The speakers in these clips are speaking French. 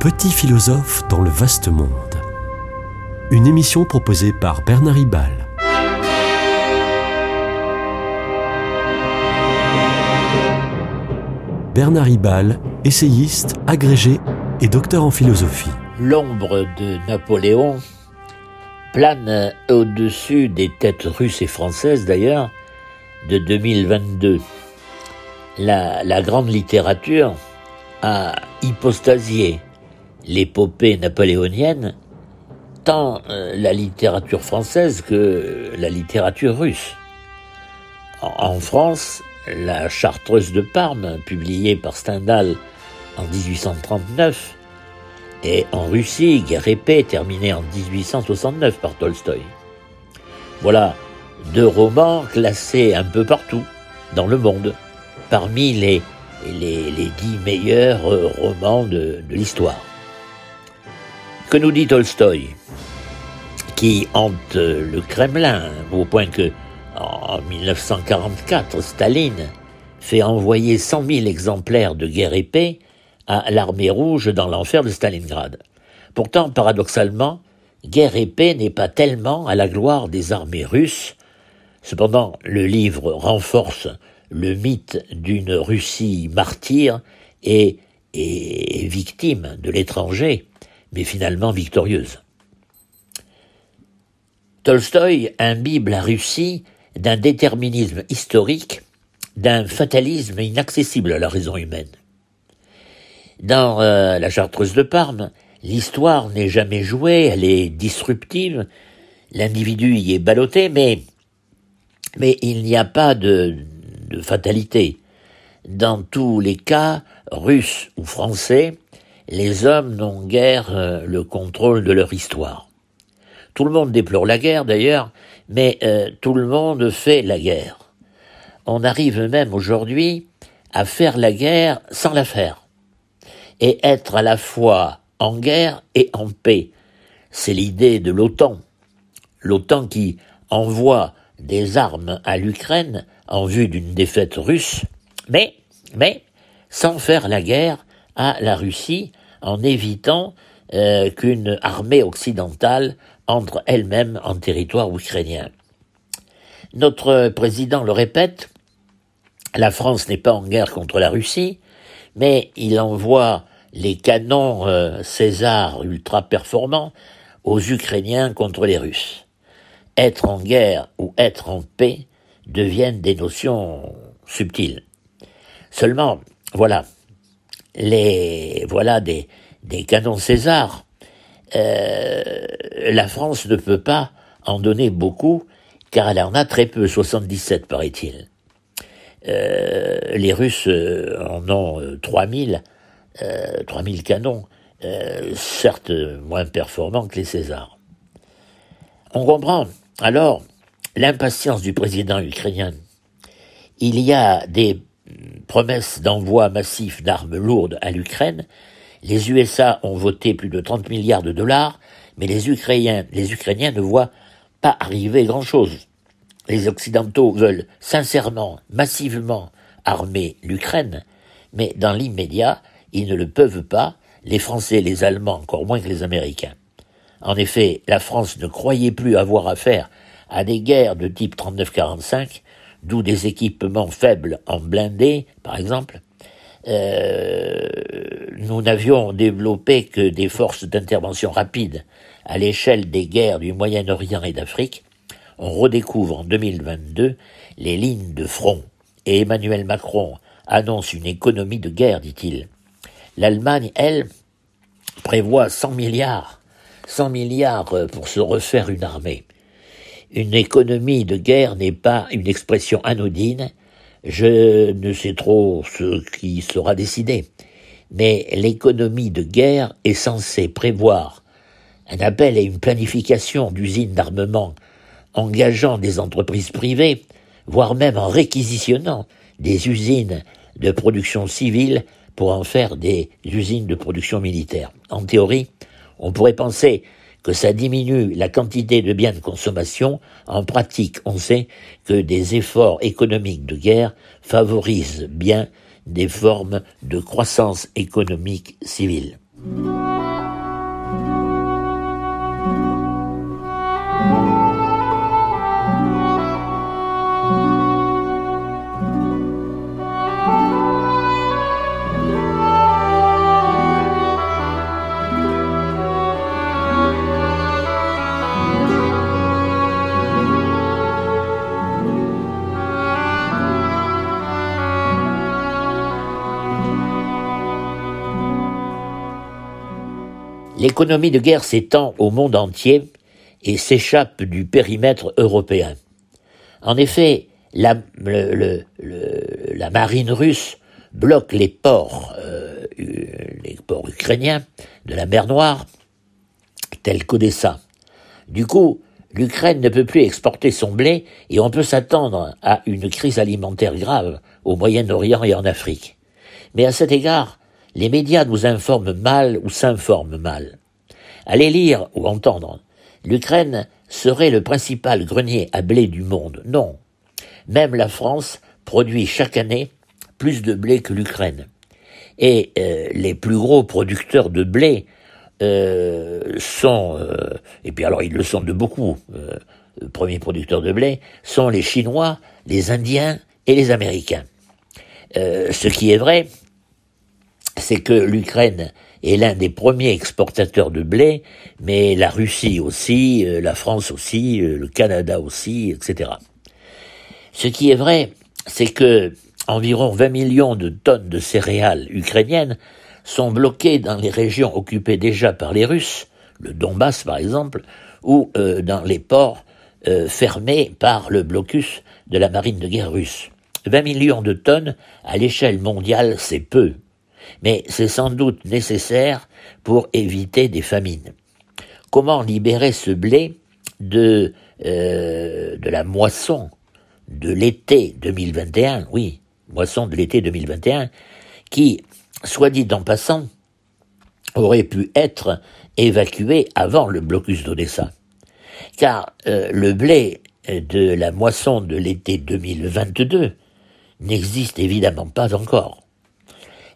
Petit philosophe dans le vaste monde. Une émission proposée par Bernard Ribal. Bernard Ribal, essayiste, agrégé et docteur en philosophie. L'ombre de Napoléon plane au-dessus des têtes russes et françaises d'ailleurs de 2022. La, la grande littérature a hypostasié l'épopée napoléonienne, tant euh, la littérature française que la littérature russe. En, France, la Chartreuse de Parme, publiée par Stendhal en 1839, et en Russie, Guerre épée, terminée en 1869 par Tolstoï. Voilà deux romans classés un peu partout dans le monde, parmi les, dix meilleurs romans de, de l'histoire. Que nous dit Tolstoï Qui hante le Kremlin, au point que, en 1944, Staline fait envoyer 100 000 exemplaires de Guerre épée à l'armée rouge dans l'enfer de Stalingrad. Pourtant, paradoxalement, Guerre épée n'est pas tellement à la gloire des armées russes. Cependant, le livre renforce le mythe d'une Russie martyre et victime de l'étranger, mais finalement victorieuse. Tolstoï imbibe la Russie d'un déterminisme historique, d'un fatalisme inaccessible à la raison humaine. Dans euh, la Chartreuse de Parme, l'histoire n'est jamais jouée, elle est disruptive, l'individu y est ballotté, mais, il n'y a pas de, de fatalité. Dans tous les cas, russes ou français, les hommes n'ont guère euh, le contrôle de leur histoire. Tout le monde déplore la guerre d'ailleurs, mais euh, tout le monde fait la guerre. On arrive même aujourd'hui à faire la guerre sans la faire, et être à la fois en guerre et en paix. C'est l'idée de l'OTAN. L'OTAN qui envoie des armes à l'Ukraine en vue d'une défaite russe, mais, mais, sans faire la guerre à la Russie, en évitant euh, qu'une armée occidentale entre elle-même en territoire ukrainien. Notre président le répète, la France n'est pas en guerre contre la Russie, mais il envoie les canons euh, César ultra performants aux Ukrainiens contre les Russes. Être en guerre ou être en paix deviennent des notions subtiles. Seulement, voilà, les voilà des, canons César. Euh, la France ne peut pas en donner beaucoup, car elle en a très peu, 77 paraît-il. Euh, les Russes euh, en ont 3000, euh, 3000 canons, certes moins performants que les Césars. On comprend alors l'impatience du président ukrainien. Il y a des promesses d'envoi massif d'armes lourdes à l'Ukraine. Les USA ont voté plus de 30 milliards de dollars, mais les Ukrainiens, les Ukrainiens ne voient pas arriver grand-chose. Les Occidentaux veulent sincèrement, massivement armer l'Ukraine, mais dans l'immédiat, ils ne le peuvent pas, les Français, les Allemands encore moins que les Américains. En effet, la France ne croyait plus avoir affaire à des guerres de type 39-45, d'où des équipements faibles en blindés, par exemple. Euh, nous n'avions développé que des forces d'intervention rapide à l'échelle des guerres du Moyen-Orient et d'Afrique. On redécouvre en 2022 les lignes de front et Emmanuel Macron annonce une économie de guerre, dit-il. L'Allemagne, elle, prévoit 100 milliards, 100 milliards pour se refaire une armée. Une économie de guerre n'est pas une expression anodine. Je ne sais trop ce qui sera décidé. Mais l'économie de guerre est censée prévoir un appel et une planification d'usines d'armement engageant des entreprises privées, voire même en réquisitionnant des usines de production civile pour en faire des usines de production militaire. En théorie, on pourrait penser que ça diminue la quantité de biens de consommation, en pratique, on sait que des efforts économiques de guerre favorisent bien des formes de croissance économique civile. L'économie de guerre s'étend au monde entier et s'échappe du périmètre européen. En effet, la, marine russe bloque les ports, euh, les ports ukrainiens de la mer Noire, tels qu'Odessa. Du coup, l'Ukraine ne peut plus exporter son blé et on peut s'attendre à une crise alimentaire grave au Moyen-Orient et en Afrique. Mais à cet égard, les médias nous informent mal ou s'informent mal. Allez lire ou entendre. L'Ukraine serait le principal grenier à blé du monde. Non. Même la France produit chaque année plus de blé que l'Ukraine. Et euh, les plus gros producteurs de blé euh, sont, euh, et puis alors ils le sont de beaucoup, premiers producteurs de blé, sont les Chinois, les Indiens et les Américains. ce qui est vrai, c'est que l'Ukraine est l'un des premiers exportateurs de blé, mais la Russie aussi, la France aussi, le Canada aussi, etc. Ce qui est vrai, c'est que environ 20 millions de tonnes de céréales ukrainiennes sont bloquées dans les régions occupées déjà par les Russes, le Donbass par exemple, ou euh, dans les ports euh, fermés par le blocus de la marine de guerre russe. 20 millions de tonnes à l'échelle mondiale, c'est peu, mais c'est sans doute nécessaire pour éviter des famines. Comment libérer ce blé de, euh, de la moisson de l'été 2021, oui, moisson de l'été 2021, qui, soit dit en passant, aurait pu être évacué avant le blocus d'Odessa? Car euh, le blé de la moisson de l'été 2022 n'existe évidemment pas encore.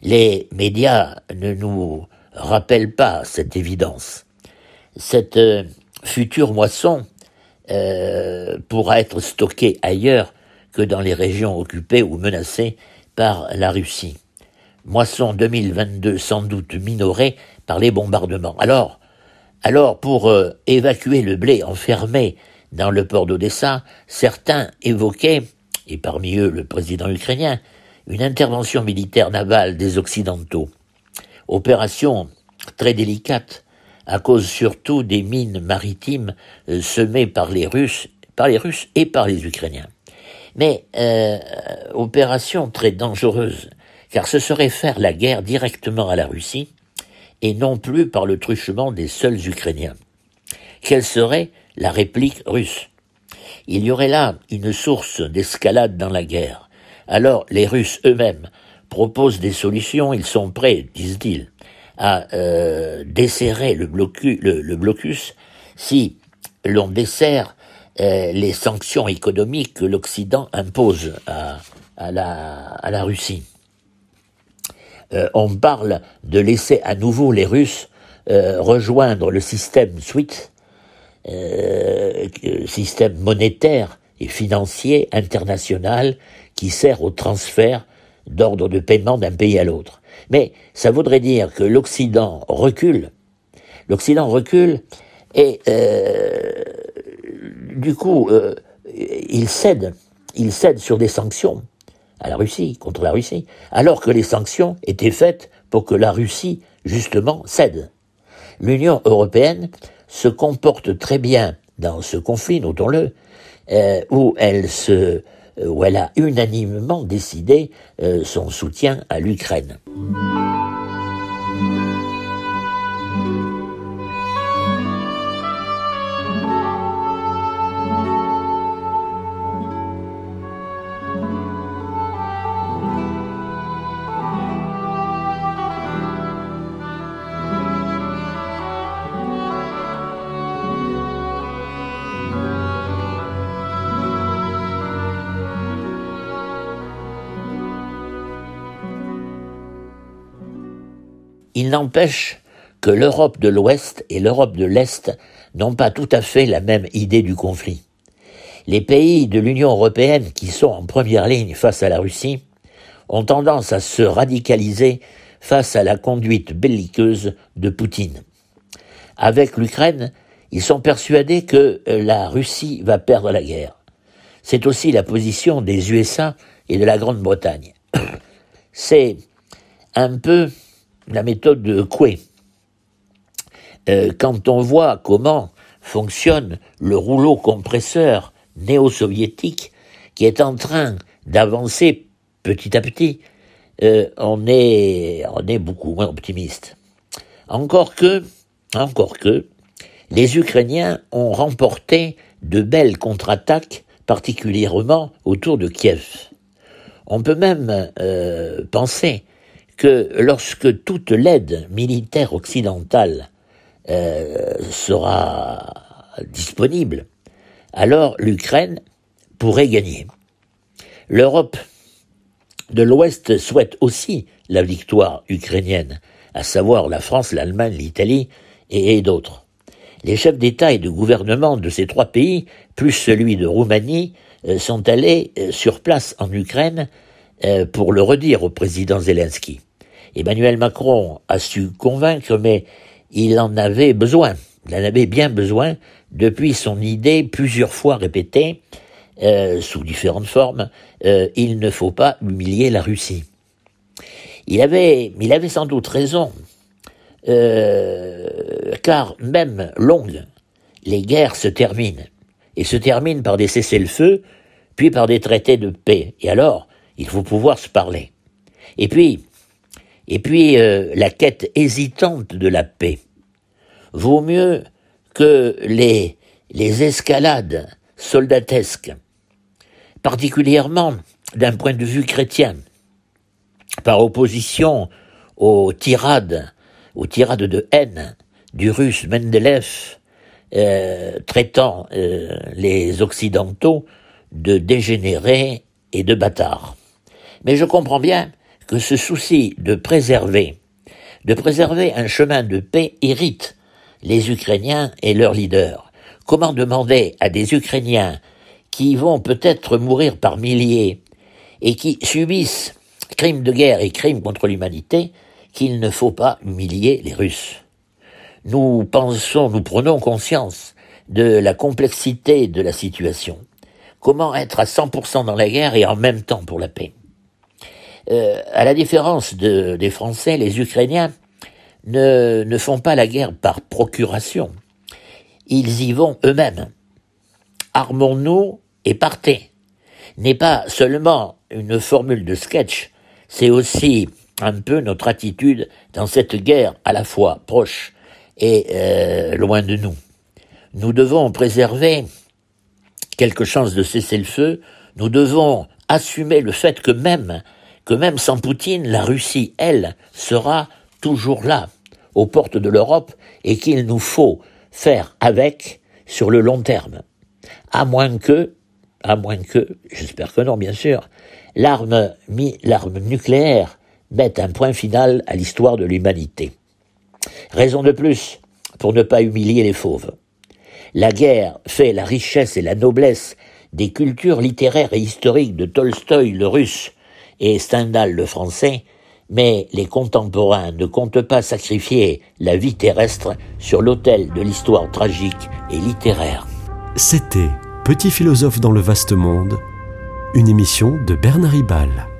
Les médias ne nous rappellent pas cette évidence. Cette euh, future moisson euh, pourra être stockée ailleurs que dans les régions occupées ou menacées par la Russie. Moisson 2022 sans doute minorée par les bombardements. Alors, alors pour euh, évacuer le blé enfermé dans le port d'Odessa, certains évoquaient, et parmi eux le président ukrainien, une intervention militaire navale des Occidentaux. Opération très délicate, à cause surtout des mines maritimes euh, semées par les Russes, et par les Ukrainiens. Mais euh, opération très dangereuse, car ce serait faire la guerre directement à la Russie, et non plus par le truchement des seuls Ukrainiens. Quelle serait la réplique russe? Il y aurait là une source d'escalade dans la guerre. Alors les Russes eux-mêmes proposent des solutions, ils sont prêts, disent-ils, à euh, desserrer le, blocus si l'on dessert euh, les sanctions économiques que l'Occident impose à, la, Russie. Euh, on parle de laisser à nouveau les Russes rejoindre le système SWIFT, système monétaire et financier international qui sert au transfert d'ordre de paiement d'un pays à l'autre. Mais ça voudrait dire que l'Occident recule, l'Occident recule et du coup, euh, il cède, il cède sur des sanctions à la Russie, contre la Russie, alors que les sanctions étaient faites pour que la Russie, justement, cède. L'Union européenne se comporte très bien dans ce conflit, notons-le, euh, où elle se, où elle a unanimement décidé euh, son soutien à l'Ukraine. Il n'empêche que l'Europe de l'Ouest et l'Europe de l'Est n'ont pas tout à fait la même idée du conflit. Les pays de l'Union européenne qui sont en première ligne face à la Russie ont tendance à se radicaliser face à la conduite belliqueuse de Poutine. Avec l'Ukraine, ils sont persuadés que la Russie va perdre la guerre. C'est aussi la position des USA et de la Grande-Bretagne. C'est un peu la méthode de Coué. euh, quand on voit comment fonctionne le rouleau compresseur néo-soviétique qui est en train d'avancer petit à petit, euh, on, est, beaucoup moins optimiste. Encore que, encore que, les Ukrainiens ont remporté de belles contre-attaques, particulièrement autour de Kiev. On peut même euh, penser que lorsque toute l'aide militaire occidentale euh, sera disponible, alors l'Ukraine pourrait gagner. L'Europe de l'Ouest souhaite aussi la victoire ukrainienne, à savoir la France, l'Allemagne, l'Italie et, d'autres. Les chefs d'État et de gouvernement de ces trois pays, plus celui de Roumanie, euh, sont allés euh, sur place en Ukraine euh, pour le redire au président Zelensky. Emmanuel Macron a su convaincre, mais il en avait besoin. Il en avait bien besoin depuis son idée plusieurs fois répétée, sous différentes formes, il ne faut pas humilier la Russie. Il avait, il avait sans doute raison, car même longues, les guerres se terminent, et se terminent par des cessez-le-feu, puis par des traités de paix. Et alors, il faut pouvoir se parler. Et puis, et puis euh, la quête hésitante de la paix. Vaut mieux que les, escalades soldatesques, particulièrement d'un point de vue chrétien, par opposition aux tirades, aux tirades de haine du russe Mendeleev, euh, traitant euh, les Occidentaux de dégénérés et de bâtards. Mais je comprends bien que ce souci de préserver, de préserver un chemin de paix irrite les Ukrainiens et leurs leaders. Comment demander à des Ukrainiens qui vont peut-être mourir par milliers et qui subissent crimes de guerre et crimes contre l'humanité qu'il ne faut pas humilier les Russes? Nous pensons, nous prenons conscience de la complexité de la situation. Comment être à 100% dans la guerre et en même temps pour la paix? Euh, à la différence de, des Français, les Ukrainiens ne, ne font pas la guerre par procuration. Ils y vont eux-mêmes. Armons-nous et partez n'est pas seulement une formule de sketch, c'est aussi un peu notre attitude dans cette guerre à la fois proche et euh, loin de nous. Nous devons préserver quelque chance de cesser le feu, nous devons assumer le fait que même que même sans Poutine, la Russie, elle, sera toujours là, aux portes de l'Europe, et qu'il nous faut faire avec sur le long terme. À moins que, à moins que, j'espère que non, bien sûr, l'arme, nucléaire mette un point final à l'histoire de l'humanité. Raison de plus pour ne pas humilier les fauves. La guerre fait la richesse et la noblesse des cultures littéraires et historiques de Tolstoï le russe et Stendhal le français, mais les contemporains ne comptent pas sacrifier la vie terrestre sur l'autel de l'histoire tragique et littéraire. C'était Petit philosophe dans le vaste monde, une émission de Bernard Ribal.